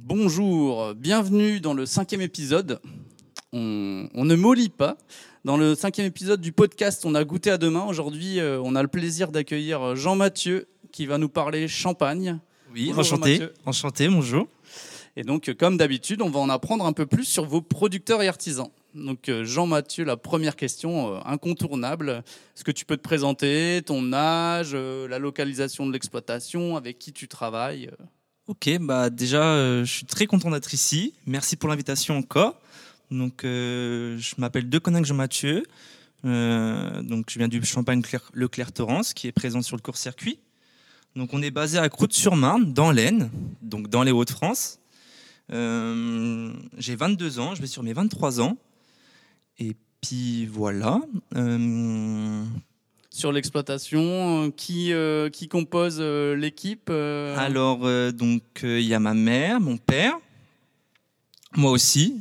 Bonjour, bienvenue dans le cinquième épisode. On, on ne mollit pas. Dans le cinquième épisode du podcast On a goûté à demain, aujourd'hui euh, on a le plaisir d'accueillir Jean-Mathieu qui va nous parler champagne. Oui, Bonjour, enchanté. Enchanté, bonjour. Et donc, euh, comme d'habitude, on va en apprendre un peu plus sur vos producteurs et artisans. Donc, euh, Jean-Mathieu, la première question incontournable. Est-ce que tu peux te présenter, ton âge, la localisation de l'exploitation, avec qui tu travailles Ok, bah déjà, euh, je suis très content d'être ici. Merci pour l'invitation encore. Donc, euh, je m'appelle Deconinck Jean-Mathieu. Euh, donc, je viens du Champagne Clair- Leclerc Torrance, qui est présent sur le court-circuit. Donc, on est basé à Croûte-sur-Marne, dans l'Aisne, donc dans les Hauts-de-France. J'ai 22 ans, je vais sur mes 23 ans. Et puis voilà. Sur l'exploitation, euh, qui, euh, qui compose euh, l'équipe Alors, donc, il y a ma mère, mon père, moi aussi,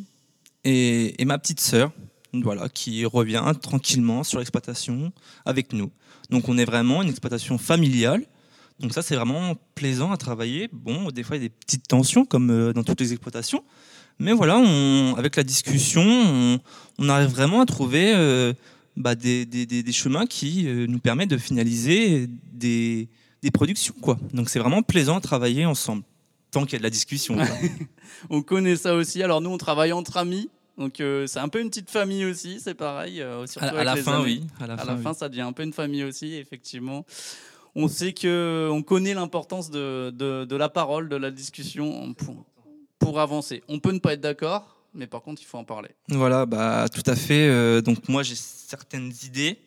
et, et ma petite sœur, voilà, qui revient tranquillement sur l'exploitation avec nous. Donc, on est vraiment une exploitation familiale. Donc, ça, c'est vraiment plaisant à travailler. Bon, des fois, il y a des petites tensions, comme dans toutes les exploitations. Mais voilà, on- avec la discussion, on, arrive vraiment à trouver bah, des, des- des- des chemins qui euh, nous permettent de finaliser des, des productions. Quoi. Donc c'est vraiment plaisant à travailler ensemble, tant qu'il y a de la discussion. On connaît ça aussi. Alors, nous, on travaille entre amis. Donc, euh, c'est un peu une petite famille aussi, c'est pareil. euh, surtout à, la les fin, oui. À la à fin, la oui. fin, ça devient un peu une famille aussi, effectivement. On sait que, on connaît l'importance de, de, de la parole, de la discussion pour, pour avancer. On peut ne pas être d'accord, mais par contre, il faut en parler. Voilà, bah, tout à fait. euh, donc moi, j'ai certaines idées.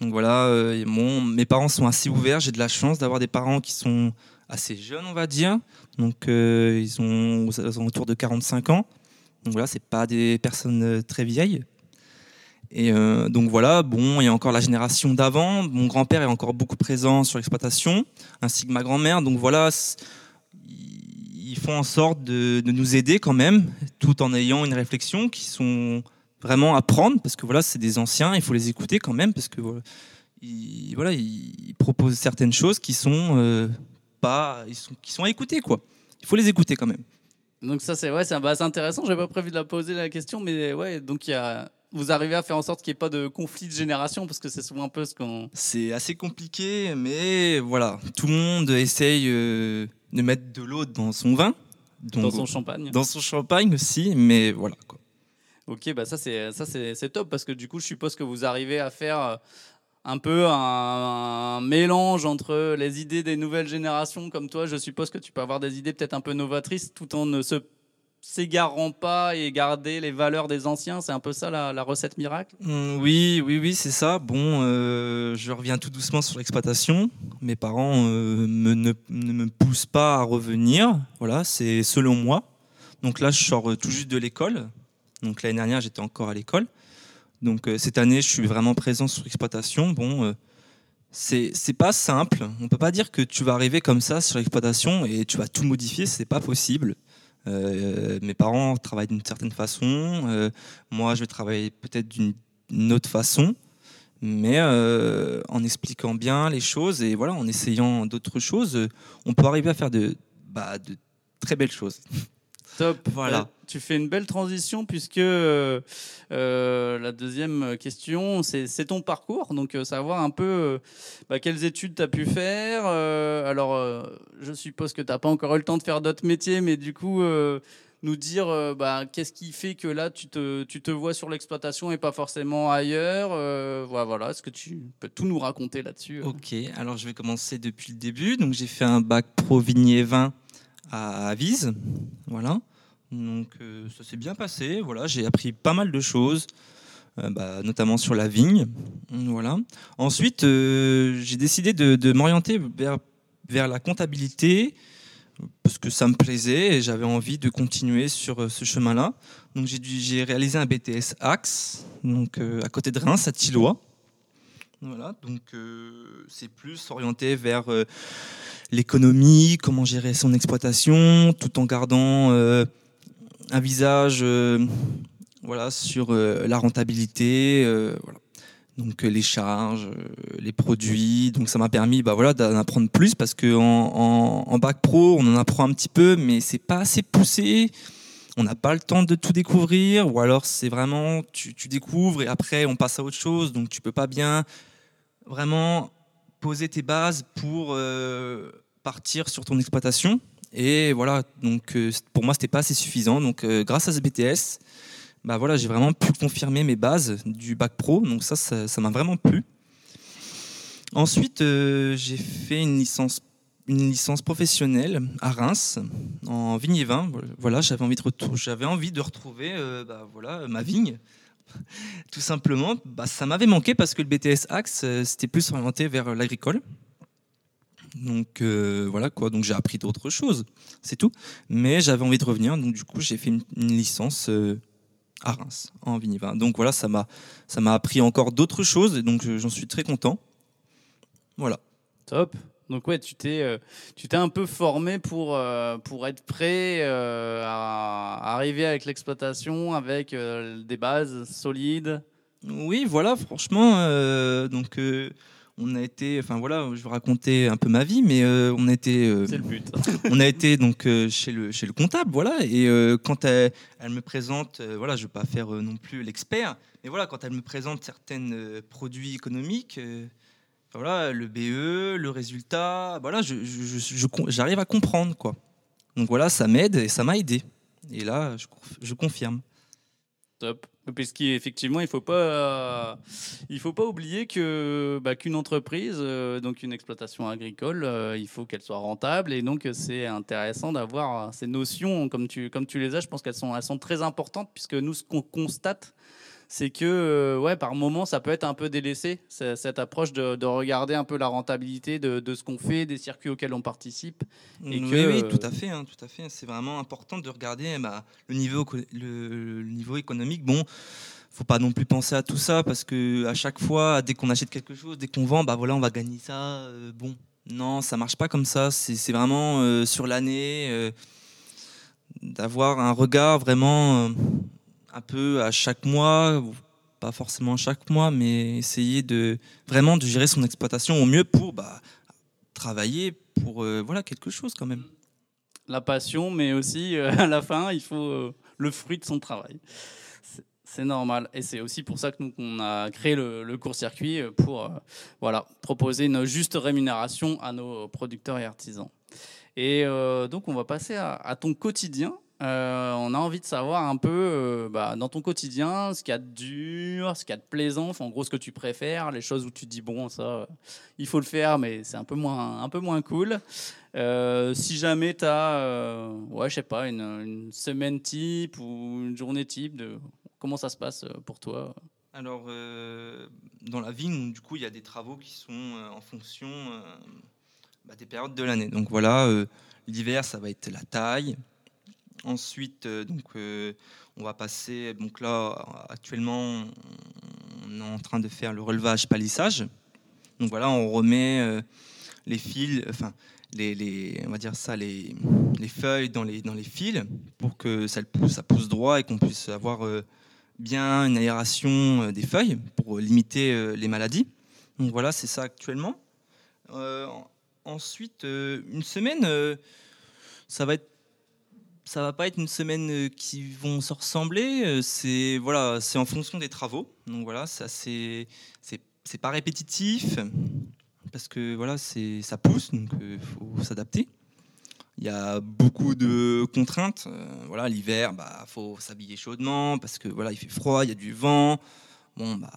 Donc voilà, euh, mon, mes parents sont assez ouverts. J'ai de la chance d'avoir des parents qui sont assez jeunes, on va dire. Donc euh, ils ont aux alentours de 45 ans. Donc voilà, c'est pas des personnes très vieilles. Et donc voilà, bon, il y a encore la génération d'avant. Mon grand-père est encore beaucoup présent sur l'exploitation, ainsi que ma grand-mère. Donc voilà, ils font en sorte de, nous aider quand même, tout en ayant une réflexion qui sont vraiment à prendre, parce que voilà, c'est des anciens, il faut les écouter quand même, parce que voilà, ils, proposent certaines choses qui sont euh, pas, ils sont, qui sont à écouter quoi. Il faut les écouter quand même. Donc ça, c'est ouais, c'est bah, intéressant. J'avais pas prévu de la poser la question, mais ouais, donc il y a, vous arrivez à faire en sorte qu'il n'y ait pas de conflit de génération, parce que c'est souvent un peu ce qu'on. C'est assez compliqué, mais voilà, tout le monde essaye euh, de mettre de l'eau dans son vin, donc, Dans son champagne. dans son champagne aussi, mais voilà quoi. Ok, bah ça c'est ça c'est c'est top parce que du coup je suppose que vous arrivez à faire euh, un peu un, un mélange entre les idées des nouvelles générations comme toi. Je suppose que tu peux avoir des idées peut-être un peu novatrices tout en ne se s'égarant pas et garder les valeurs des anciens. C'est un peu ça la, recette miracle? Mm, Oui, oui, oui, c'est ça. Bon, euh, je reviens tout doucement sur l'exploitation. Mes parents euh, ne, me poussent pas à revenir. Voilà, c'est selon moi. Donc là, je sors euh, tout juste de l'école. Donc l'année dernière, j'étais encore à l'école. Donc cette année, je suis vraiment présent sur l'exploitation. Bon, c'est c'est pas simple. On peut pas dire que tu vas arriver comme ça sur l'exploitation et tu vas tout modifier. C'est pas possible. Euh, mes parents travaillent d'une certaine façon. euh, moi, je vais travailler peut-être d'une autre façon, mais euh, en expliquant bien les choses et voilà, en essayant d'autres choses, on peut arriver à faire de, bah, de très belles choses. Top. Voilà. Euh, tu fais une belle transition puisque euh, euh, la deuxième question, c'est ton parcours. Donc, euh, savoir un peu bah, quelles études tu as pu faire. Alors, je suppose que tu n'as pas encore eu le temps de faire d'autres métiers, mais du coup, nous dire bah, qu'est-ce qui fait que là, tu te, tu te vois sur l'exploitation et pas forcément ailleurs. Euh, voilà, voilà. Est-ce que tu peux tout nous raconter là-dessus Ok, alors je vais commencer depuis le début. Donc j'ai fait un bac pro vigné vin à Avise, voilà. Donc euh, ça s'est bien passé. Voilà, j'ai appris pas mal de choses, euh, bah, notamment sur la vigne, voilà. Ensuite, euh, j'ai décidé de, m'orienter vers la comptabilité parce que ça me plaisait et j'avais envie de continuer sur ce chemin-là. Donc j'ai réalisé un BTS Axe, donc à côté de Reims, à Tillois. Voilà, donc c'est plus orienté vers l'économie, comment gérer son exploitation, tout en gardant un visage euh, voilà, sur euh, la rentabilité. euh, donc les charges, les produits. Donc ça m'a permis bah, voilà, d'en apprendre plus parce qu'en en, bac pro, on en apprend un petit peu, mais c'est pas assez poussé. On n'a pas le temps de tout découvrir, ou alors c'est vraiment tu, tu, découvres et après on passe à autre chose, donc tu peux pas bien vraiment poser tes bases pour partir sur ton exploitation. Et voilà, donc euh, pour moi, c'était pas assez suffisant. Donc euh, grâce à ce BTS, bah voilà, j'ai vraiment pu confirmer mes bases du bac pro. Donc ça, ça m'a vraiment plu. Ensuite, euh, j'ai fait une licence, professionnelle à Reims en vigne et vin. Voilà, j'avais envie de j'avais envie de retrouver, bah, voilà, ma vigne. Tout simplement, bah, ça m'avait manqué parce que le BTS Axe, c'était plus orienté vers l'agricole. Donc euh, voilà quoi, donc j'ai appris d'autres choses, c'est tout. Mais j'avais envie de revenir, donc du coup j'ai fait une, licence euh, à Reims en vinivin. Donc voilà, ça m'a ça m'a appris encore d'autres choses, et donc j'en suis très content. Voilà. Top. Donc ouais, tu t'es euh, tu t'es un peu formé pour pour être prêt à arriver avec l'exploitation avec des bases solides. Oui, voilà, franchement, donc on a été, enfin voilà, je vais raconter un peu ma vie, mais euh, on a été, euh, le but. on a été donc euh, chez le chez le comptable, voilà, et quand elle, me présente, voilà, je veux pas faire non plus l'expert, mais voilà, quand elle me présente certains produits économiques, voilà, le BE, le résultat, voilà, je, j'arrive à comprendre quoi. Donc voilà, ça m'aide et ça m'a aidé. Et là, je, je confirme. Top. Puisqu'effectivement, il ne faut, pas, il faut pas oublier que, bah, qu'une entreprise, euh, donc une exploitation agricole, euh, il faut qu'elle soit rentable. Et donc, c'est intéressant d'avoir ces notions, comme tu, comme tu les as, je pense qu'elles sont, elles sont très importantes, puisque nous, ce qu'on constate, c'est que euh, ouais, par moment, ça peut être un peu délaissé, cette approche de, regarder un peu la rentabilité de, ce qu'on fait, des circuits auxquels on participe. Et oui, oui, tout à fait. Hein, tout à fait. C'est vraiment important de regarder bah, le, niveau, le, niveau économique. Bon, faut pas non plus penser à tout ça parce que à chaque fois, dès qu'on achète quelque chose, dès qu'on vend, bah voilà, on va gagner ça. Euh, bon, non, ça marche pas comme ça. C'est vraiment euh, sur l'année d'avoir un regard vraiment un peu à chaque mois, pas forcément chaque mois, mais essayer de vraiment de gérer son exploitation au mieux pour bah, travailler pour euh, voilà quelque chose quand même. La passion, mais aussi euh, à la fin, il faut euh, le fruit de son travail. C'est normal. Et c'est aussi pour ça que nous, on a créé le, court-circuit pour voilà, proposer une juste rémunération à nos producteurs et artisans. Et donc, on va passer à ton quotidien. Euh, on a envie de savoir un peu euh, bah, dans ton quotidien ce qu'il y a de dur, ce qu'il y a de plaisant, en gros ce que tu préfères, les choses où tu dis bon ça euh, il faut le faire mais c'est un peu moins un peu moins cool. si jamais tu as ouais je sais pas une, semaine type ou une journée type de comment ça se passe pour toi? Alors dans la vie du coup il y a des travaux qui sont en fonction bah, des périodes de l'année. Donc voilà l'hiver ça va être la taille Ensuite, euh, donc, euh, on va passer. Donc là, actuellement, on est en train de faire le relevage palissage. Donc voilà, on remet euh, les fils, enfin, les, on va dire ça, les, les, feuilles dans les, dans les fils pour que ça pousse, ça pousse droit et qu'on puisse avoir bien une aération des feuilles pour limiter les maladies. Donc voilà, c'est ça actuellement. ensuite, une semaine, ça va être ça va pas être une semaine euh, qui vont se ressembler. Euh, c'est voilà, c'est en fonction des travaux. Donc voilà, ça c'est c'est pas répétitif parce que voilà, c'est ça pousse, donc il euh, faut s'adapter. Il y a beaucoup de contraintes. voilà, l'hiver, bah faut s'habiller chaudement parce que voilà, il fait froid, il y a du vent. Bon bah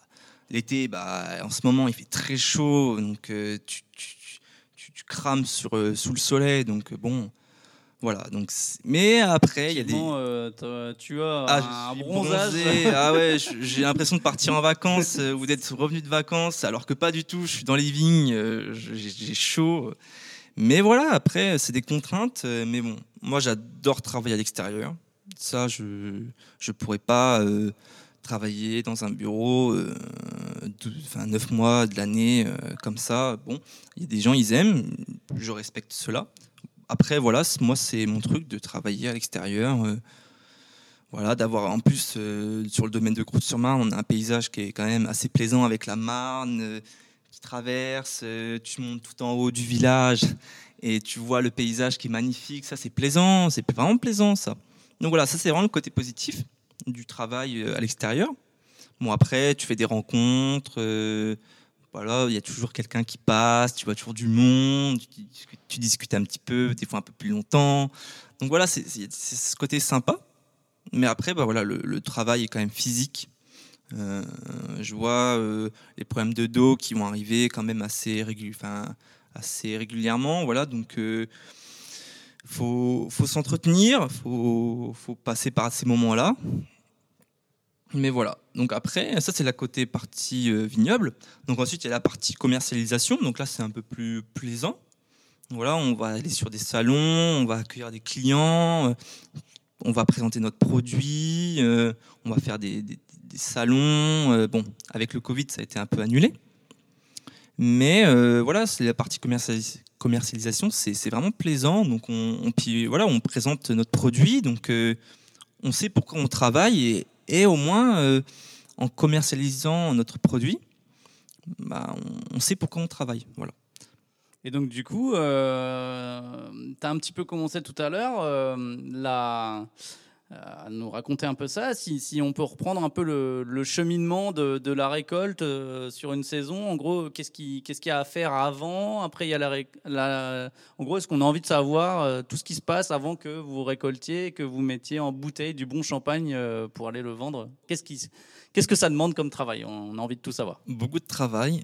l'été, bah en ce moment il fait très chaud, donc tu, tu, tu, crames sur sous le soleil, donc bon voilà, donc mais après il y a des euh, tu as ah, un bronzage. ah ouais, j'ai l'impression de partir en vacances euh, ou d'être revenu de vacances alors que pas du tout, je suis dans les vignes, euh, j'ai chaud. Mais voilà, après c'est des contraintes mais bon, moi j'adore travailler à l'extérieur. Ça je je pourrais pas travailler dans un bureau enfin 9 mois de l'année comme ça. Bon, il y a des gens ils aiment, je respecte cela après, voilà, moi, c'est mon truc de travailler à l'extérieur. Euh, voilà, d'avoir en plus euh, sur le domaine de Croûte-sur-Marne, on a un paysage qui est quand même assez plaisant avec la Marne euh, qui traverse. tu montes tout en haut du village et tu vois le paysage qui est magnifique. Ça, c'est plaisant, c'est vraiment plaisant ça. Donc voilà, ça c'est vraiment le côté positif du travail à l'extérieur. Bon après, tu fais des rencontres. Euh, voilà, il y a toujours quelqu'un qui passe, tu vois toujours du monde, tu, discutes un petit peu, des fois un peu plus longtemps. Donc voilà, c'est ce côté sympa. Mais après, bah voilà, le, travail est quand même physique. Euh, je vois euh, les problèmes de dos qui vont arriver quand même assez, régulièrement. Voilà, donc faut, faut s'entretenir, faut, faut passer par ces moments-là. Mais voilà. Donc après, ça c'est la côté partie euh, vignoble. Donc ensuite il y a la partie commercialisation. Donc là c'est un peu plus plaisant. Voilà, on va aller sur des salons, on va accueillir des clients, euh, on va présenter notre produit, euh, on va faire des, des- salons. bon, avec le Covid ça a été un peu annulé. Mais voilà, c'est la partie commercialis- commercialisation, c'est vraiment plaisant. Donc on, puis, voilà, on présente notre produit, donc on sait pourquoi on travaille et, et au moins euh, en commercialisant notre produit, bah, on, sait pourquoi on travaille. Voilà. Et donc, du coup, euh, tu as un petit peu commencé tout à l'heure euh, la- à nous raconter un peu ça. Si, on peut reprendre un peu le, cheminement de, la récolte euh, sur une saison, en gros, qu'est-ce qui- qu'est-ce qu'il y a à faire avant Après, il y a la, En gros, est-ce qu'on a envie de savoir euh, tout ce qui se passe avant que vous récoltiez que vous mettiez en bouteille du bon champagne euh, pour aller le vendre? Qu'est-ce qui, qu'est-ce que ça demande comme travail? On a envie de tout savoir. Beaucoup de travail,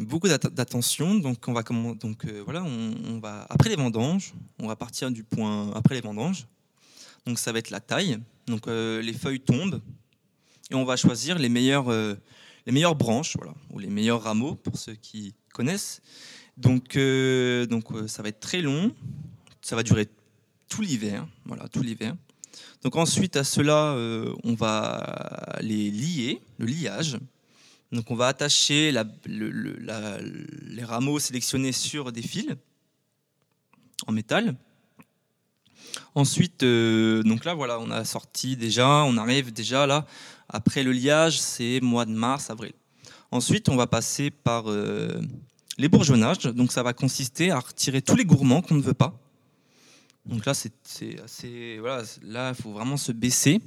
beaucoup d'att- d'attention. Donc on va donc voilà, on, on va après les vendanges, on va partir du point après les vendanges. Donc ça va être la taille. Donc euh, les feuilles tombent et on va choisir les meilleures euh, les meilleures branches, voilà, ou les meilleurs rameaux pour ceux qui connaissent. Donc euh, donc ça va être très long. Ça va durer tout l'hiver, voilà, tout l'hiver. Donc ensuite à cela, on va les lier, le liage. Donc on va attacher les rameaux sélectionnés sur des fils en métal. Ensuite, euh, donc là voilà, on a sorti déjà, on arrive déjà là. Après le liage, c'est mois de mars, avril. Ensuite, on va passer par euh, les bourgeonnages. Donc ça va consister à retirer tous les gourmands qu'on ne veut pas. Donc là, c'est assez, voilà, là, il faut vraiment se baisser.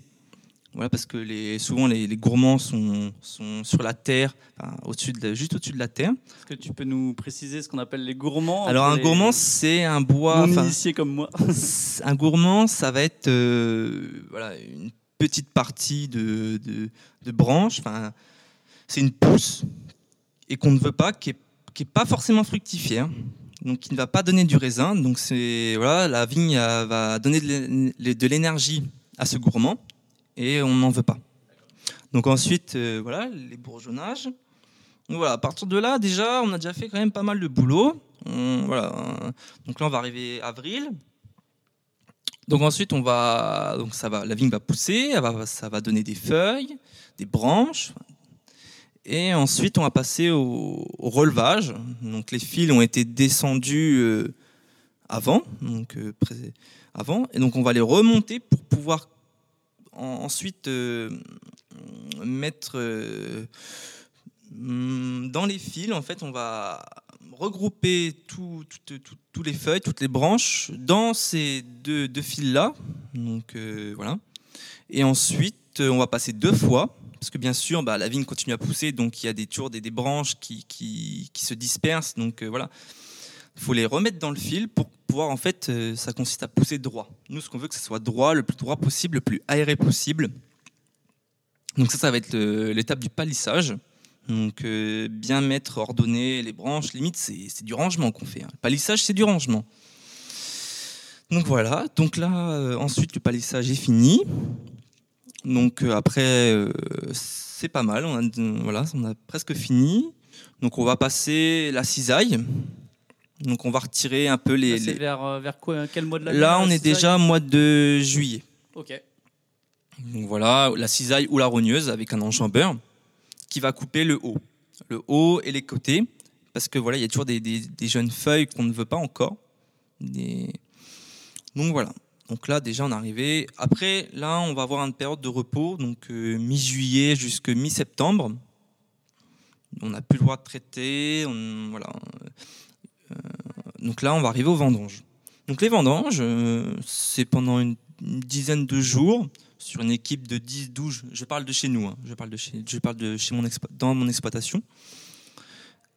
Voilà, parce que les, souvent les, les gourmands sont, sont sur la terre, enfin, au-dessus de, juste au-dessus de la terre. Est-ce que tu peux nous préciser ce qu'on appelle les gourmands Alors un les gourmand, c'est un bois. enfin, non-initiés comme moi un gourmand, ça va être euh, voilà, une petite partie de, de, de branche. Enfin, c'est une pousse et qu'on ne veut pas, qui est, qui est pas forcément fructifière. Donc, qui ne va pas donner du raisin. Donc, c'est voilà, la vigne va donner de l'énergie à ce gourmand et on n'en veut pas. Donc ensuite, euh, voilà, les bourgeonnages. Donc voilà, à partir de là, déjà, on a déjà fait quand même pas mal de boulot. Voilà, euh, donc là, on va arriver avril. Donc ensuite, on va, donc ça va, la vigne va pousser, ça va donner des feuilles, des branches. Et ensuite, on va passer au, relevage. Donc les fils ont été descendus euh, avant, donc avant, et donc on va les remonter pour pouvoir ensuite euh, mettre euh, dans les fils. En fait, on va regrouper tous les feuilles, toutes les branches dans ces deux, deux fils-là. Donc euh, voilà. Et ensuite, on va passer deux fois. Parce que bien sûr, bah, la vigne continue à pousser, donc il y a des toujours des, des branches qui, qui, qui se dispersent. Donc voilà, il faut les remettre dans le fil pour pouvoir, en fait, euh, ça consiste à pousser droit. Nous, ce qu'on veut, que ce soit droit, le plus droit possible, le plus aéré possible. Donc ça, ça va être l'étape du palissage. Donc euh, bien mettre, ordonner les branches, limite, c'est c'est du rangement qu'on fait. hein. Le palissage, c'est du rangement. Donc voilà, donc là, euh, ensuite, le palissage est fini. Donc après, c'est pas mal, on a, voilà, on a presque fini. Donc on va passer la cisaille. Donc on va retirer un peu les... Là, C'est les- vers, euh, vers quoi, quel mois de l'année Là, on est déjà au mois de juillet. Ok. Donc voilà, la cisaille ou la rogneuse avec un enjambeur qui va couper le haut. Le haut et les côtés. Parce que voilà, il y a toujours des, des- des jeunes feuilles qu'on ne veut pas encore. Des- Donc voilà. Donc là, déjà, on est arrivé. Après, là, on va avoir une période de repos, donc mi-juillet jusqu'à mi-septembre. On n'a plus le droit de traiter. On, voilà. Donc là, on va arriver aux vendanges. Donc les vendanges, c'est pendant une, dizaine de jours sur une équipe de 10-12. Je parle de chez nous, hein. je parle de chez, je parle de chez mon dans mon exploitation.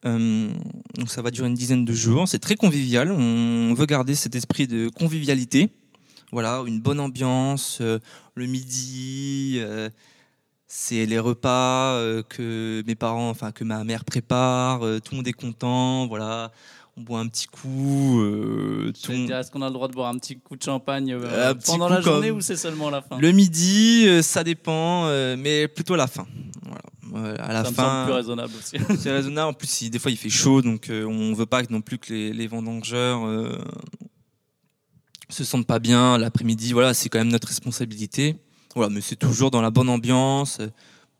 Euh, donc ça va durer une dizaine de jours. C'est très convivial. On veut garder cet esprit de convivialité. Voilà, une bonne ambiance. Euh, le midi, euh, c'est les repas que mes parents, enfin que ma mère prépare. tout le monde est content. Voilà, on boit un petit coup. Est-ce qu'on a le droit de boire un petit coup de champagne pendant la journée ou c'est seulement la fin? Le midi, ça dépend, mais plutôt la fin. Voilà à la ça fin. Me plus raisonnable aussi. c'est raisonnable. En plus, des fois, il fait chaud, donc euh, on veut pas non plus que les, vendangeurs euh, se sentent pas bien l'après-midi. Voilà, c'est quand même notre responsabilité. Voilà, mais c'est toujours dans la bonne ambiance.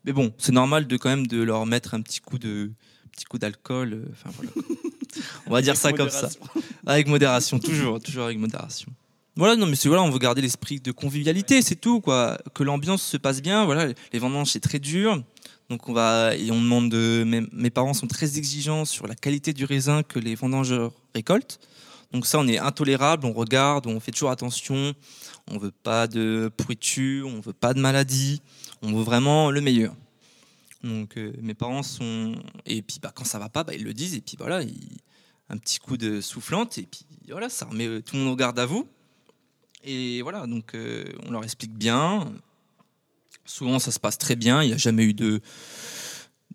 Mais bon, c'est normal de quand même de leur mettre un petit coup de petit coup d'alcool. Euh, enfin voilà. on va dire ça comme ça, avec modération, toujours, toujours avec modération. Voilà, non, mais voilà, on veut garder l'esprit de convivialité, c'est tout, quoi. Que l'ambiance se passe bien. Voilà, les vendanges c'est très dur. Donc on va et on demande de, mes, parents sont très exigeants sur la qualité du raisin que les vendangeurs récoltent. Donc ça on est intolérable, on regarde, on fait toujours attention. On veut pas de pourriture, on veut pas de maladie, on veut vraiment le meilleur. Donc euh, mes parents sont et puis bah, quand ça va pas, bah, ils le disent et puis voilà, un petit coup de soufflante et puis voilà, ça remet euh, tout le monde au garde à vous. Et voilà, donc euh, on leur explique bien. Souvent, ça se passe très bien. Il n'y a jamais eu de,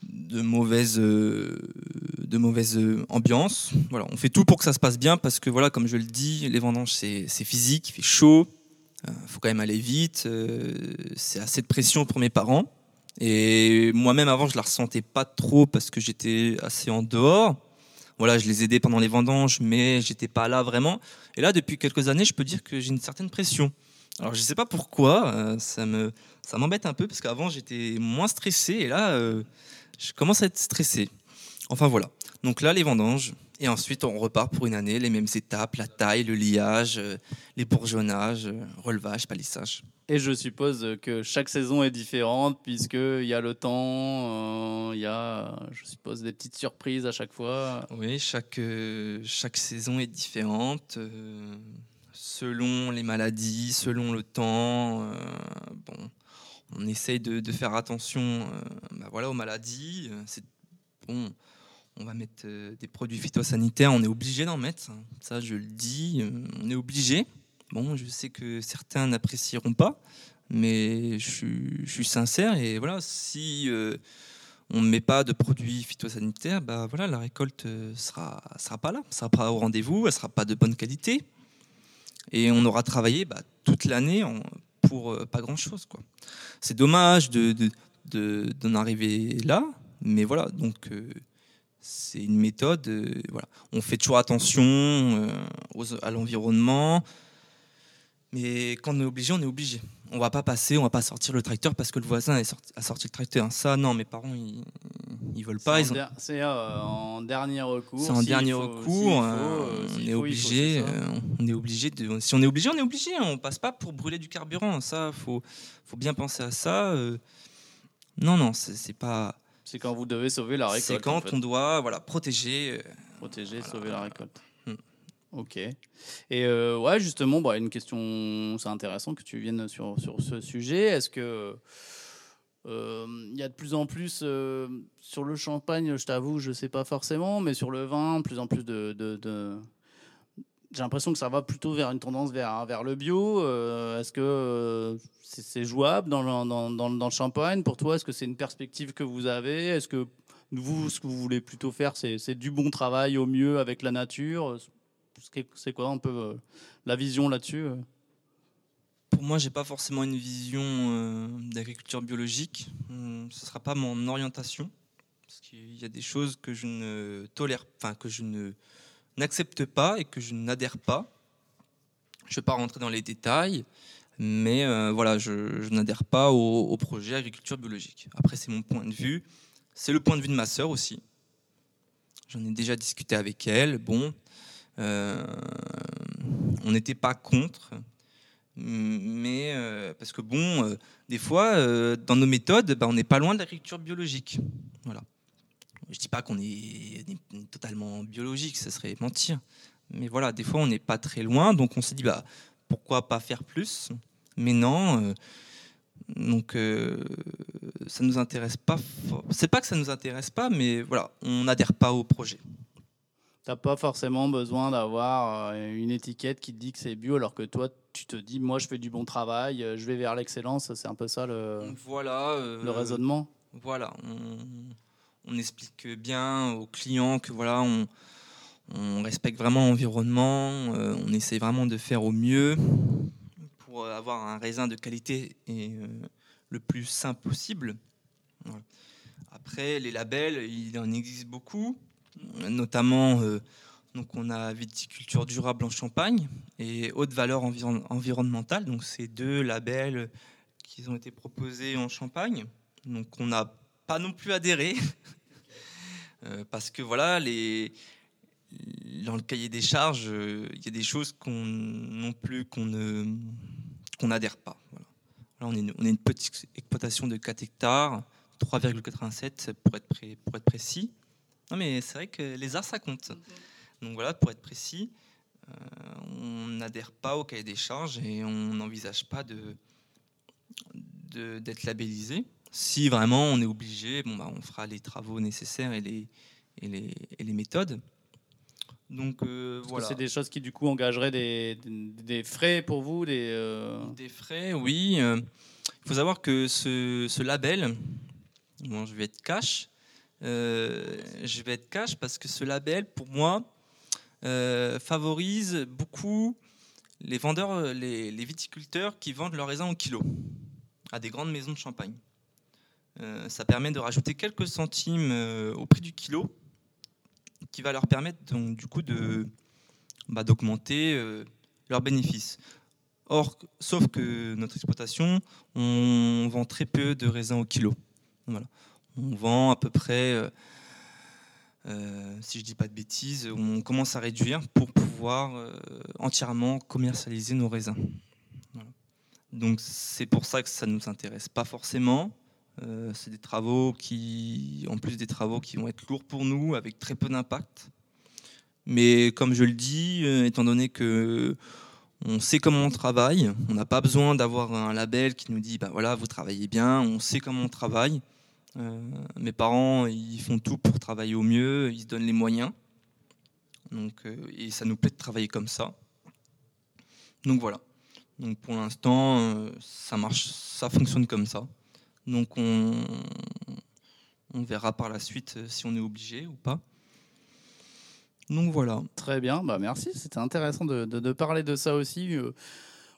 de mauvaise, de mauvaise ambiance. Voilà, on fait tout pour que ça se passe bien parce que, voilà, comme je le dis, les vendanges, c'est physique, il fait chaud. Il faut quand même aller vite. c'est assez de pression pour mes parents. Et moi-même, avant, je la ressentais pas trop parce que j'étais assez en dehors. Voilà, je les aidais pendant les vendanges, mais j'étais pas là vraiment. Et là, depuis quelques années, je peux dire que j'ai une certaine pression. Alors, je sais pas pourquoi, ça me, ça m'embête un peu parce qu'avant j'étais moins stressé et là euh, je commence à être stressé. Enfin voilà. Donc là les vendanges et ensuite on repart pour une année, les mêmes étapes, la taille, le liage, euh, les bourgeonnages, euh, relevage, palissage. Et je suppose que chaque saison est différente puisqu'il y a le temps, il y a, je suppose, des petites surprises à chaque fois. Oui, chaque, chaque saison est différente selon les maladies, selon le temps. bon, on essaye de, faire attention euh, bah voilà, aux maladies. Euh, c'est bon, on va mettre euh, des produits phytosanitaires, on est obligé d'en mettre. Ça, je le dis, on est obligé. Bon, je sais que certains n'apprécieront pas, mais je, suis sincère et voilà, si on ne met pas de produits phytosanitaires, bah voilà, la récolte sera sera pas là, sera pas au rendez-vous, elle sera pas de bonne qualité et on aura travaillé bah, toute l'année pour pas grand chose quoi c'est dommage de, d'en arriver là, mais voilà, donc euh, c'est une méthode. Euh, voilà. On fait toujours attention euh, à l'environnement, mais quand on est obligé, on est obligé. On va pas passer, on va pas sortir le tracteur parce que le voisin a sorti le tracteur. Ça, non, mes parents, ils, ils veulent pas. C'est en, dernier recours. C'est en dernier recours. on est obligé. on est obligé de. Si on est obligé, on est obligé. On passe pas pour brûler du carburant. Ça, faut, faut bien penser à ça. Euh. non, non, c'est pas. C'est quand vous devez sauver la récolte. C'est quand on doit voilà, protéger. Euh, protéger, sauver la récolte. Hmm. Ok. Et euh, ouais, justement, bah, une question, c'est intéressant que tu viennes sur, sur ce sujet. Est-ce que il y a de plus en plus sur le champagne, je t'avoue, je sais pas forcément, mais sur le vin, plus en plus de, de, j'ai l'impression que ça va plutôt vers une tendance vers, vers le bio. Euh, est-ce que euh, c'est jouable dans le, dans, dans, le champagne pour toi? Est-ce que c'est une perspective que vous avez? Est-ce que vous, ce que vous voulez plutôt faire, c'est du bon travail au mieux avec la nature? C'est quoi un peu euh, la vision là-dessus? Pour moi, j'ai pas forcément une vision d'agriculture biologique. Hum, ce sera pas mon orientation. Parce qu'il y a des choses que je ne tolère, enfin que je ne n'accepte pas et que je n'adhère pas. Je ne vais pas rentrer dans les détails, mais euh, voilà, je, n'adhère pas au, projet agriculture biologique. Après, c'est mon point de vue. C'est le point de vue de ma sœur aussi. J'en ai déjà discuté avec elle. Bon, euh, on n'était pas contre, Mais parce que bon, des fois, dans nos méthodes, bah, on n'est pas loin de l'agriculture biologique. Voilà. Je dis pas qu'on est, totalement biologique, ça serait mentir. Mais voilà, des fois, on n'est pas très loin, donc on s'est dit, bah, pourquoi pas faire plus? Mais non. donc, ça nous intéresse pas. C'est pas que ça nous intéresse pas, mais voilà, on n'adhère pas au projet. T'as pas forcément besoin d'avoir euh, une étiquette qui te dit que c'est bio, alors que toi, tu te dis, moi, je fais du bon travail, euh, je vais vers l'excellence. C'est un peu ça le, voilà, euh, le raisonnement? Voilà, on, explique bien aux clients que voilà, on, on respecte vraiment l'environnement, on essaie vraiment de faire au mieux pour avoir un raisin de qualité et le plus simple possible. Après, les labels, il en existe beaucoup notamment euh, donc on a viticulture durable en Champagne et haute valeur environnementale. Donc c'est deux labels qui ont été proposés en Champagne. Donc on n'a pas non plus adhéré euh, parce que voilà les dans le cahier des charges, euh, il y a des choses qu'on non plus qu'on ne qu'on n'adhère pas. Là, on est, on est une petite exploitation de 4 hectares, 3,87 pour être, pour être précis. Non, mais c'est vrai que les arts, ça compte. Donc voilà, pour être précis, euh, on n'adhère pas au cahier des charges et on n'envisage pas de d'être labellisé. Si vraiment on est obligé, bon, bah, on fera les travaux nécessaires et les, et les, et les méthodes. Donc euh, voilà. C'est des choses qui du coup engageraient des, des, frais pour vous Des, euh, des frais, oui. Il faut savoir que ce, ce label, bon, je vais être cash, euh, je vais être cash parce que ce label, pour moi, euh, favorise beaucoup les vendeurs, les, viticulteurs qui vendent leurs raisins au kilo à des grandes maisons de champagne. Euh, ça permet de rajouter quelques centimes au prix du kilo, qui va leur permettre donc du coup de bah, d'augmenter leurs bénéfices. Or, sauf que notre exploitation, on vend très peu de raisins au kilo. On vend à peu près, euh, euh, si je dis pas de bêtises, on commence à réduire pour pouvoir euh, entièrement commercialiser nos raisins. Donc c'est pour ça que ça ne nous intéresse pas forcément. C'est des travaux qui, en plus des travaux qui vont être lourds pour nous, avec très peu d'impact. Mais comme je le dis, étant donné que on sait comment on travaille, on n'a pas besoin d'avoir un label qui nous dit bah voilà vous travaillez bien, on sait comment on travaille. Euh, mes parents, ils font tout pour travailler au mieux, ils se donnent les moyens. Donc, euh, et ça nous plaît de travailler comme ça. Donc voilà. Donc pour l'instant, euh, ça marche, ça fonctionne comme ça. Donc on, verra par la suite si on est obligé ou pas. Donc voilà. Très bien, bah merci. C'était intéressant de, parler de ça aussi.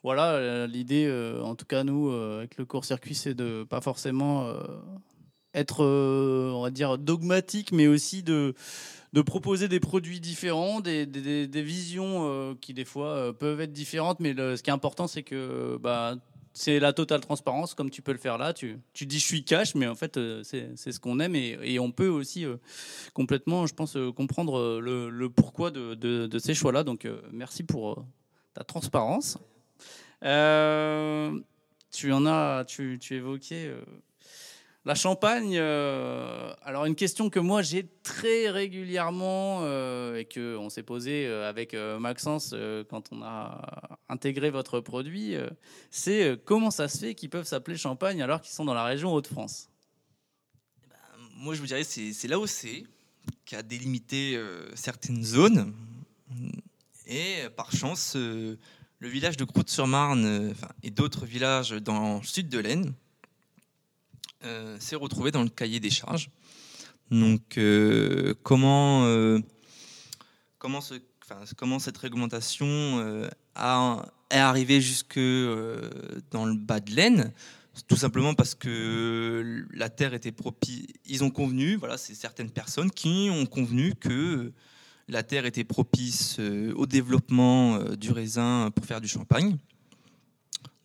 voilà, l'idée, en tout cas nous, avec le court-circuit, c'est de pas forcément être, euh, on va dire, dogmatique, mais aussi de, proposer des produits différents, des, visions euh, qui des fois euh, peuvent être différentes, mais ce qui est important, c'est que bah, c'est la totale transparence, comme tu peux le faire là. Tu, tu dis je suis cash, mais en fait, c'est ce qu'on aime et, et, on peut aussi complètement, je pense, comprendre le, pourquoi de, de, de ces choix-là. Donc, merci pour ta transparence. tu en as, tu, tu évoquais la Champagne, euh, alors une question que moi j'ai très régulièrement euh, et que on s'est posé euh, avec Maxence quand on a intégré votre produit, c'est comment ça se fait qu'ils peuvent s'appeler Champagne alors qu'ils sont dans la région Hauts-de-France? Eh ben, Moi je vous dirais c'est l'AOC qui a délimité certaines zones. Et par chance le village de Croûte-sur-Marne et d'autres villages dans le sud de l'Aisne euh, s'est retrouvé dans le cahier des charges. Donc, euh, comment, euh, comment, ce, comment, cette réglementation a, est arrivée jusque dans le bas de l'Aisne tout simplement parce que la terre était propice. Ils ont convenu, voilà, c'est certaines personnes qui ont convenu que la terre était propice au développement du raisin pour faire du champagne.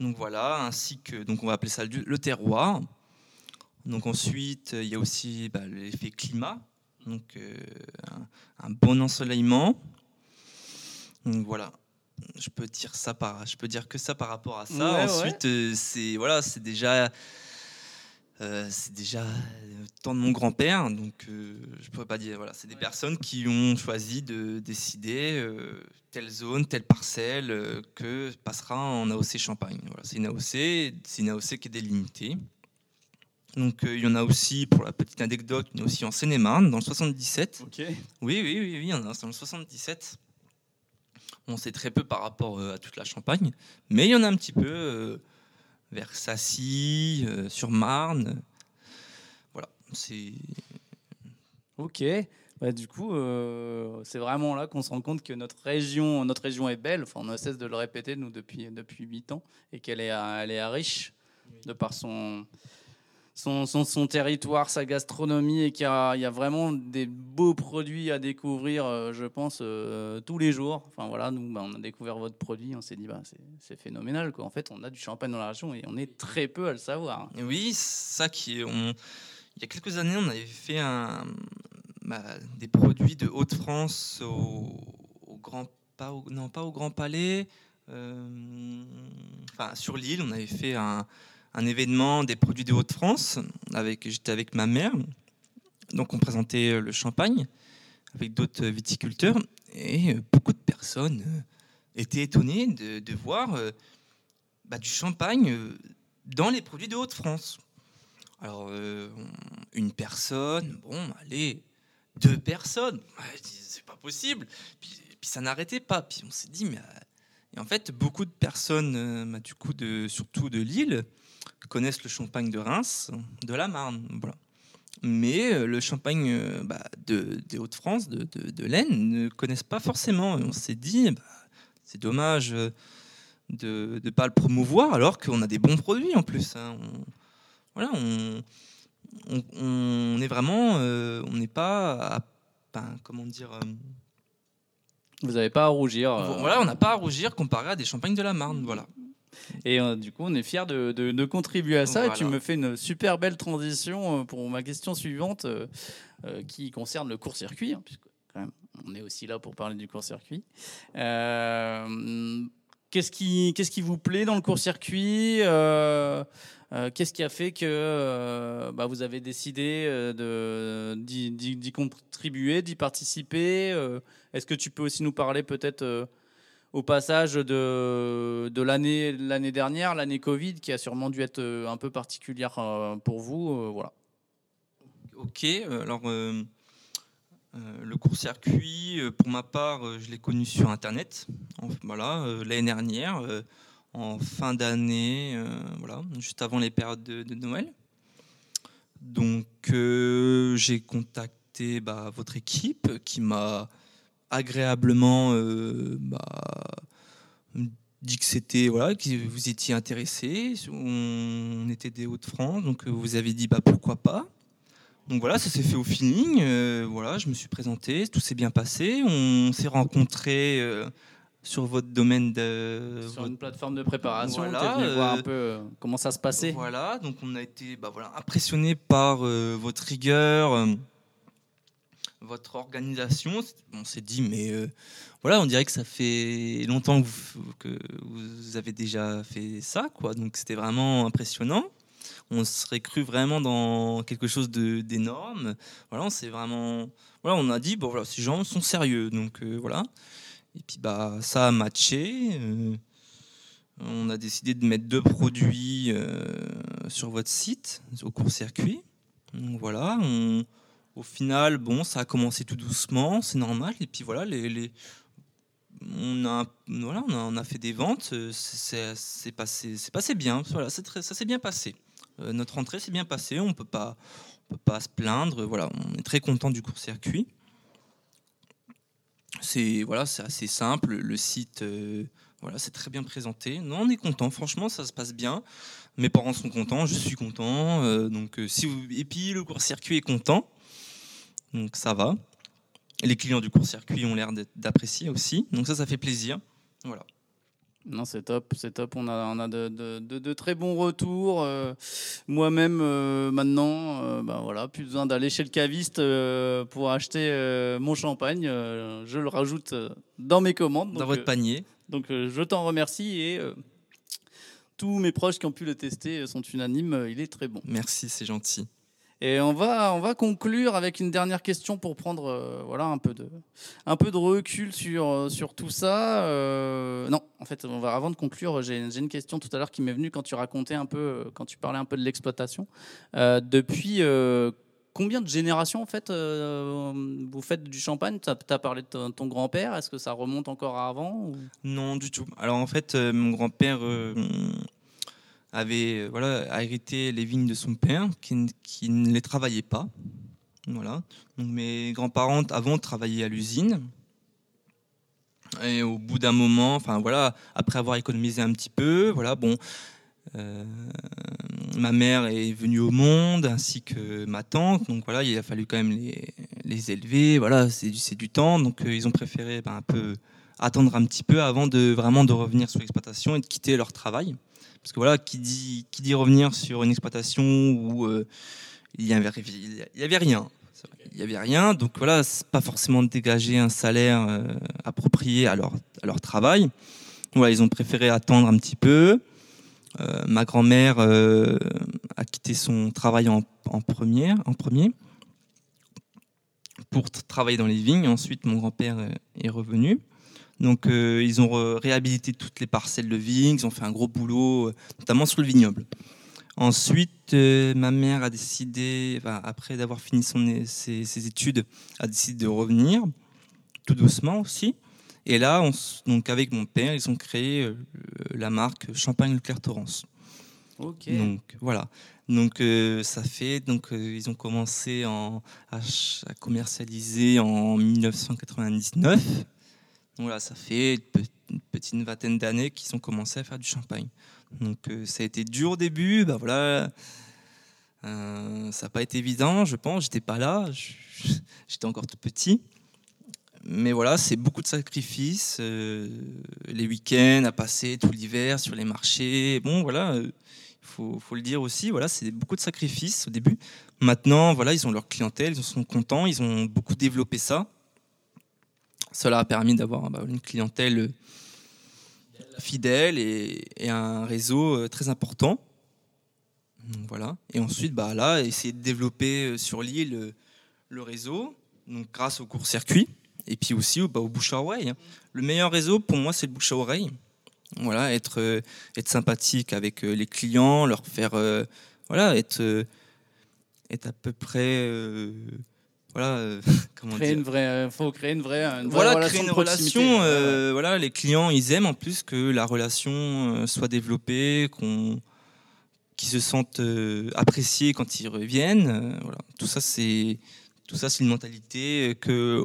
Donc voilà, ainsi que donc on va appeler ça le terroir. Donc ensuite, il y a aussi bah, l'effet climat, donc euh, un, bon ensoleillement. Donc voilà. je peux dire ça par, je peux dire que ça par rapport à ça. Ensuite, euh, c'est voilà, c'est déjà, euh, c'est déjà le temps de mon grand-père, donc euh, je pourrais pas dire. Voilà, c'est des personnes qui ont choisi de décider telle zone, telle parcelle que passera en AOC Champagne. Voilà, c'est une AOC, c'est une AOC qui est délimitée. Donc il y en a aussi, pour la petite anecdote, il y en a aussi en Seine-et-Marne, dans le 77. Ok. Oui, oui, oui, oui, il y en a dans le 77. On sait très peu par rapport euh, à toute la Champagne, mais il y en a un petit peu euh, vers Sassy, euh, sur Marne. Voilà, c'est. Ok. Bah, du coup, c'est vraiment là qu'on se rend compte que notre région, notre région est belle. Enfin, on ne cesse de le répéter nous depuis depuis huit ans et qu'elle est, elle est riche de par son son, son, territoire, sa gastronomie et qu'il y, a vraiment des beaux produits à découvrir, euh, je pense, euh, tous les jours. Enfin voilà, nous, bah, on a découvert votre produit, on s'est dit, bah, c'est phénoménal. En fait, on a du champagne dans la région et on est très peu à le savoir. Oui, ça qui est. On... Il y a quelques années, on avait fait bah, des produits de Haute-France au, Grand non pas au Grand Palais, euh, enfin sur l'île, on avait fait un un événement des produits de Haute-France. Avec, j'étais avec ma mère. Donc on présentait le champagne avec d'autres viticulteurs. Et beaucoup de personnes euh, étaient étonnées de, voir euh, bah, du champagne euh, dans les produits de Haute-France. Alors, une personne, bon, allez, deux personnes, c'est pas possible. Puis, ça n'arrêtait pas. Puis on s'est dit, mais. Et en fait, beaucoup de personnes, bah, du coup, de, surtout de Lille, connaissent le champagne de Reims, de la Marne. Voilà. Mais euh, le champagne euh, bah, de, des Hauts-de-France, de, de, l'Aisne, ne connaissent pas forcément. on s'est dit, bah, c'est dommage euh, de ne pas le promouvoir alors qu'on a des bons produits en plus. Hein. On, voilà, on, on, est vraiment, on n'est pas, à, comment dire. vous n'avez pas à rougir. Voilà, on n'a pas à rougir comparé à des champagnes de la Marne. Voilà. Et euh, du coup, on est fiers de, de, contribuer à ça. Et tu me fais une super belle transition euh, pour ma question suivante euh, qui concerne le court-circuit, hein, puisque quand même, on est aussi là pour parler du court-circuit. Qu'est-ce qui, qu'est-ce qui vous plaît dans le court-circuit Qu'est-ce qui a fait que bah, vous avez décidé de, d'y, contribuer, d'y participer Est-ce que tu peux aussi nous parler peut-être au passage de, l'année, l'année dernière, l'année Covid, qui a sûrement dû être euh, un peu particulière euh, pour vous. Euh, voilà. Ok, alors le court-circuit, pour ma part, je l'ai connu sur Internet. voilà, l'année dernière, en fin d'année, voilà, juste avant les périodes de, Noël. Donc, j'ai contacté bah, votre équipe qui m'a agréablement euh, bah, dit que c'était voilà que vous étiez intéressé. On était des Hauts-de-France donc euh, vous avez dit bah pourquoi pas. Donc voilà ça s'est fait au feeling euh, voilà je me suis présenté tout s'est bien passé. On s'est rencontrés sur votre domaine de sur une plateforme de préparation voilà, venu voir un peu comment ça se passait. voilà donc on a été bah, voilà impressionné par votre rigueur votre organisation. On s'est dit, mais euh, voilà, on dirait que ça fait longtemps que vous, avez déjà fait ça, quoi. Donc c'était vraiment impressionnant. On serait cru vraiment dans quelque chose d'énorme. Voilà, on s'est vraiment, voilà, on a dit, bon voilà, ces gens sont sérieux, donc euh, voilà. Et puis bah ça a matché. Euh, on a décidé de mettre deux produits sur votre site au court-circuit. Donc voilà, on, au final, bon, ça a commencé tout doucement, c'est normal. Et puis voilà, on, a, voilà on, a, fait des ventes, euh, c'est passé, passé bien. Voilà, ça s'est bien passé. Euh, notre entrée s'est bien passée, on peut pas, peut pas se plaindre. Voilà, on est très content du court-circuit. C'est voilà, c'est assez simple. Le site, euh, voilà, c'est très bien présenté. Non, on est content. Franchement, ça se passe bien. Mes parents sont contents, je suis content. donc, si et puis le court-circuit est content. Donc ça va. Les clients du court-circuit ont l'air d'apprécier aussi. Donc ça, ça fait plaisir. Voilà. Non, c'est top, c'est top. On a, on a de, de, de, très bons retours. Euh, moi-même, euh, maintenant, euh, ben voilà, plus besoin d'aller chez le caviste pour acheter mon champagne. je le rajoute dans mes commandes. Dans votre panier. Donc je t'en remercie et tous mes proches qui ont pu le tester sont unanimes, il est très bon. Merci, c'est gentil. Et on va, on va conclure avec une dernière question pour prendre euh, voilà, un, peu de, un peu de recul sur, euh, sur tout ça. Euh, non, en fait, avant de conclure, j'ai une question tout à l'heure qui m'est venue quand tu racontais un peu, quand tu parlais un peu de l'exploitation. depuis combien de générations en fait vous faites du champagne? Tu as, parlé de ton, grand-père, est-ce que ça remonte encore à avant Non, du tout. Alors en fait, mon grand-père avait euh, voilà, hérité les vignes de son père, qui, qui ne les travaillait pas. Voilà. Mes grands-parents avant travaillaient à l'usine. Et au bout d'un moment, enfin voilà, après avoir économisé un petit peu, voilà, bon, euh, ma mère est venue au monde ainsi que ma tante, donc voilà, il a fallu quand même les, les élever, voilà, c'est du, du temps, donc euh, ils ont préféré ben, un peu attendre un petit peu avant de vraiment de revenir sur l'exploitation et de quitter leur travail. Parce que voilà, qui dit, qui dit revenir sur une exploitation où euh, il n'y avait, avait rien. Il n'y avait rien, donc voilà, c'est pas forcément dégager un salaire euh, approprié à leur, à leur travail. Voilà, ils ont préféré attendre un petit peu. Euh, ma grand-mère a quitté son travail en, en, première, en premier pour travailler dans les vignes. Ensuite, mon grand-père est revenu. Donc euh, ils ont réhabilité toutes les parcelles de vignes, ils ont fait un gros boulot, euh, notamment sur le vignoble. Ensuite, euh, ma mère a décidé, après d'avoir fini son, ses, études, a décidé de revenir, tout doucement aussi. Et là, donc avec mon père, ils ont créé la marque Champagne Leclerc Torrance. Donc voilà. Donc ça fait donc ils ont commencé en, à, à, commercialiser en 1999 voilà, ça fait une petite vingtaine d'années qu'ils ont commencé à faire du champagne. Donc euh, ça a été dur au début, bah voilà, euh, ça n'a pas été évident, je pense. J'étais pas là, j'étais encore tout petit. Mais voilà, c'est beaucoup de sacrifices, euh, les week-ends à passer tout l'hiver sur les marchés. Bon, voilà, il faut, faut, le dire aussi. Voilà, c'est beaucoup de sacrifices au début. Maintenant, voilà, ils ont leur clientèle, ils sont contents, ils ont beaucoup développé ça. Cela a permis d'avoir bah, une clientèle fidèle et, un réseau euh, très important. Voilà. Et ensuite, bah, là, essayer de développer euh, sur l'île euh, le réseau, donc grâce au court-circuit, et puis aussi bah, au bouche à oreille. Hein. Le meilleur réseau, pour moi, c'est le bouche à oreille. Voilà, être, être sympathique avec les clients, leur faire, voilà, être, être à peu près voilà euh, comment créer une vraie euh, faut créer une vraie, voilà relation créer une relation euh, voilà les clients ils aiment en plus que la relation soit développée qu'on qu'ils se sentent appréciés quand ils reviennent voilà. Tout ça c'est tout ça c'est une mentalité que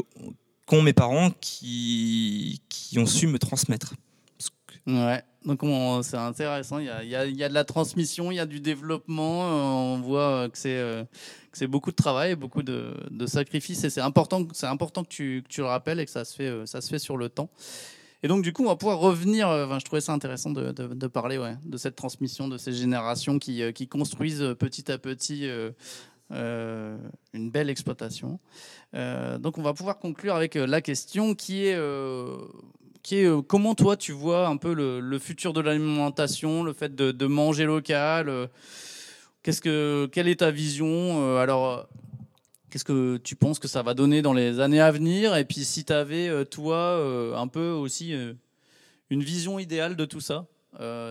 qu'ont mes parents qui qui ont su me transmettre ouais donc c'est intéressant, il y, a, de la transmission, il y a du développement, on voit que c'est beaucoup de travail, beaucoup de, sacrifices, et c'est important, important que tu, le rappelles et que ça se fait, euh, ça se fait sur le temps. Et donc, du coup, on va pouvoir revenir. Euh, je trouvais ça intéressant de, parler de cette transmission, de ces générations euh, qui construisent petit à petit une belle exploitation. donc, on va pouvoir conclure avec la question qui est, est comment toi tu vois un peu le, futur de l'alimentation, le fait de, manger local Qu'est-ce que, quelle est ta vision euh, Alors, qu'est-ce que tu penses que ça va donner dans les années à venir? Et puis, si tu avais, euh, toi, euh, un peu aussi une vision idéale de tout ça,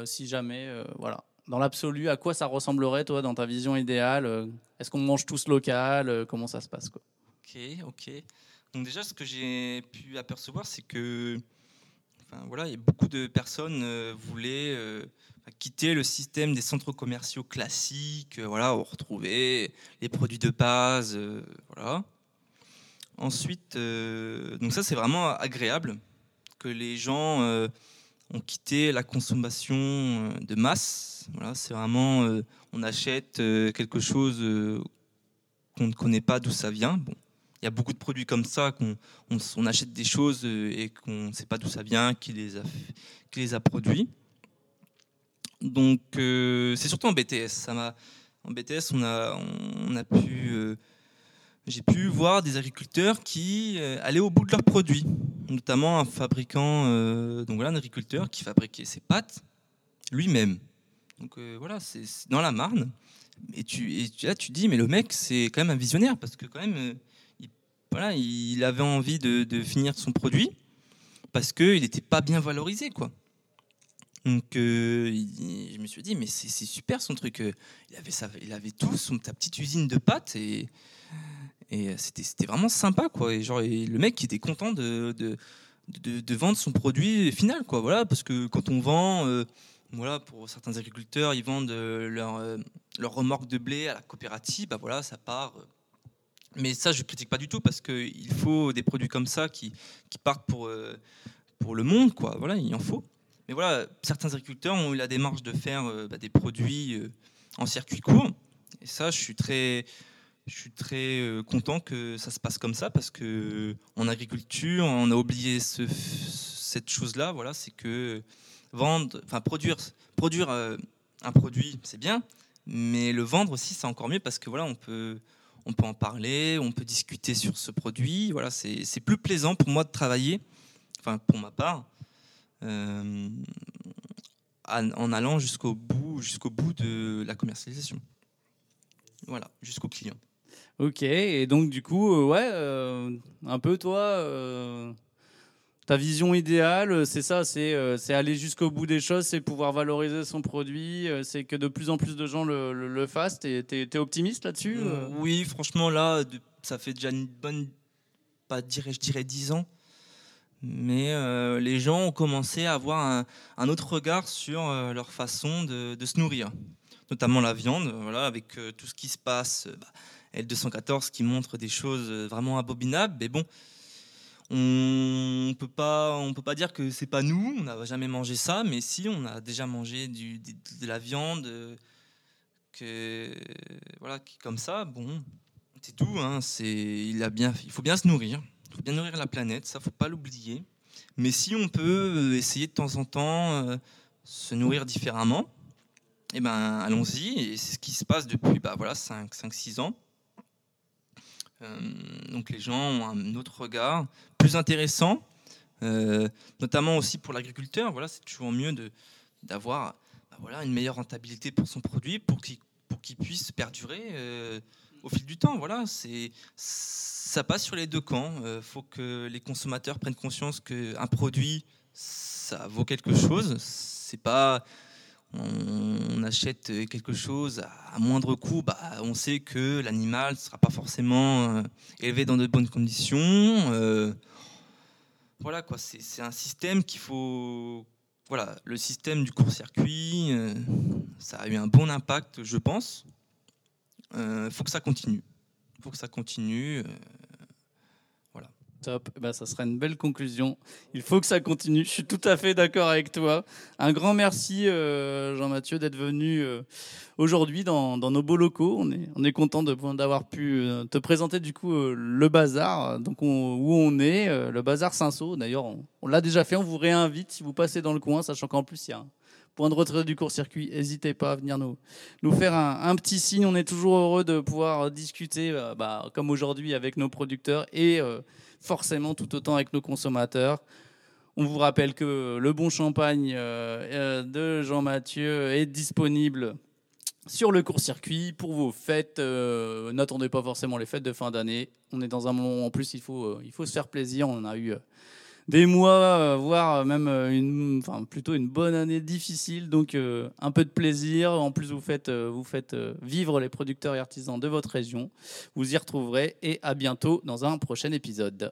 si jamais, voilà, dans l'absolu, à quoi ça ressemblerait, toi, dans ta vision idéale Est-ce qu'on mange tous local Comment ça se passe quoi? Ok, ok. Donc déjà, ce que j'ai pu apercevoir, c'est que, voilà, beaucoup de personnes voulaient quitter le système des centres commerciaux classiques, euh, voilà, on retrouvait les produits de base, euh, voilà. Ensuite, euh, donc ça c'est vraiment agréable que les gens ont quitté la consommation de masse. Voilà, c'est vraiment, on achète quelque chose qu'on ne connaît pas d'où ça vient. Y a beaucoup de produits comme ça qu'on on, achète des choses et qu'on ne sait pas d'où ça vient, qui les a, qui les a produits. Donc euh, c'est surtout en BTS. Ça en BTS, on a, on a pu euh, j'ai pu voir des agriculteurs qui euh, allaient au bout de leurs produits, notamment un fabricant, euh, donc voilà, un agriculteur qui fabriquait ses pâtes lui-même. Donc euh, voilà, c'est dans la Marne. Et tu, et là, tu dis, mais le mec, c'est quand même un visionnaire parce que quand même, voilà, il avait envie de, finir son produit parce qu'il n'était pas bien valorisé, quoi. Donc, je me suis dit, mais c'est super son truc. Il avait, il avait tout, son, ta petite usine de pâtes et euh, c'était vraiment sympa, quoi. Et genre, le mec était content de, de, vendre son produit final, quoi. Voilà, parce que quand on vend, euh, voilà, pour certains agriculteurs, ils vendent euh, leur, leur remorque de blé à la coopérative, bah voilà, ça part. Mais ça, je critique pas du tout parce qu'il faut des produits comme ça qui, qui partent pour, pour le monde, quoi. Voilà, il en faut. Mais voilà, certains agriculteurs ont eu la démarche de faire bah, des produits en circuit court. Et ça, je suis très, je suis très euh, content que ça se passe comme ça parce que en agriculture, on a oublié cette chose-là. Voilà, c'est que vendre, enfin produire, produire euh, un produit, c'est bien, mais le vendre aussi, c'est encore mieux parce que voilà, on peut, on peut en parler, on peut discuter sur ce produit. Voilà, c'est plus plaisant pour moi de travailler, enfin pour ma part, euh, en allant jusqu'au bout, de la commercialisation. Voilà, jusqu'au client. Ok, et donc du coup, euh, ouais, euh, un peu toi, ta vision idéale, c'est ça, c'est aller jusqu'au bout des choses, c'est pouvoir valoriser son produit, c'est que de plus en plus de gens le, le, fassent. T'es es, optimiste là-dessus Oui, franchement, là, ça fait déjà une bonne, pas dirais, je dirais 10 ans, mais les gens ont commencé à avoir un, un autre regard sur leur façon de, de, se nourrir, notamment la viande, voilà, avec tout ce qui se passe. Bah, L214 qui montre des choses euh, vraiment abominables. Mais bon, on peut pas, on peut pas dire que c'est pas nous. On n'a jamais mangé ça, mais si on a déjà mangé de, la viande, euh, que voilà, comme ça. Bon, c'est tout. Hein, c'est, il a bien, il faut bien se nourrir. Il faut bien nourrir la planète. Ça, faut pas l'oublier. Mais si on peut euh, essayer de temps en temps se nourrir différemment, eh ben, allons-y. Et c'est ce qui se passe depuis bah, voilà, 5-6 ans. Euh, donc les gens ont un autre regard, plus intéressant, euh, notamment aussi pour l'agriculteur. Voilà, c'est toujours mieux d'avoir bah voilà, une meilleure rentabilité pour son produit pour qu'il pour puisse perdurer euh, au fil du temps. Voilà, ça passe sur les deux camps. Il faut que les consommateurs prennent conscience qu'un produit, ça vaut quelque chose. C'est pas on achète quelque chose à moindre coût, bah, on sait que l'animal ne sera pas forcément euh, élevé dans de bonnes conditions. Euh, voilà quoi, c'est un système qu'il faut. Voilà, le système du court-circuit, euh, ça a eu un bon impact, je pense. Il faut que ça continue. Il faut que ça continue. Bah, ça sera une belle conclusion. Il faut que ça continue. Je suis tout à fait d'accord avec toi. Un grand merci, euh, Jean-Mathieu, d'être venu euh, aujourd'hui dans, nos beaux locaux. On est, on est content d'avoir pu euh, te présenter du coup le bazar, donc où on est, le bazar Saint-Saul. D'ailleurs, on, l'a déjà fait. On vous réinvite si vous passez dans le coin, sachant qu'en plus il y a un point de retrait du court-circuit. N'hésitez pas à venir nous, nous faire un, petit signe. On est toujours heureux de pouvoir discuter, bah, comme aujourd'hui, avec nos producteurs et forcément tout autant avec nos consommateurs. On vous rappelle que le bon champagne euh, euh, de Jean-Mathieu est disponible sur le court-circuit pour vos fêtes. Euh, n'attendez pas forcément les fêtes de fin d'année. On est dans un moment en plus, il faut, il faut se faire plaisir. On a eu des mois, voire même une, enfin, plutôt une bonne année difficile. Donc un peu de plaisir. En plus, vous faites, vous faites vivre les producteurs et artisans de votre région. Vous y retrouverez et à bientôt dans un prochain épisode.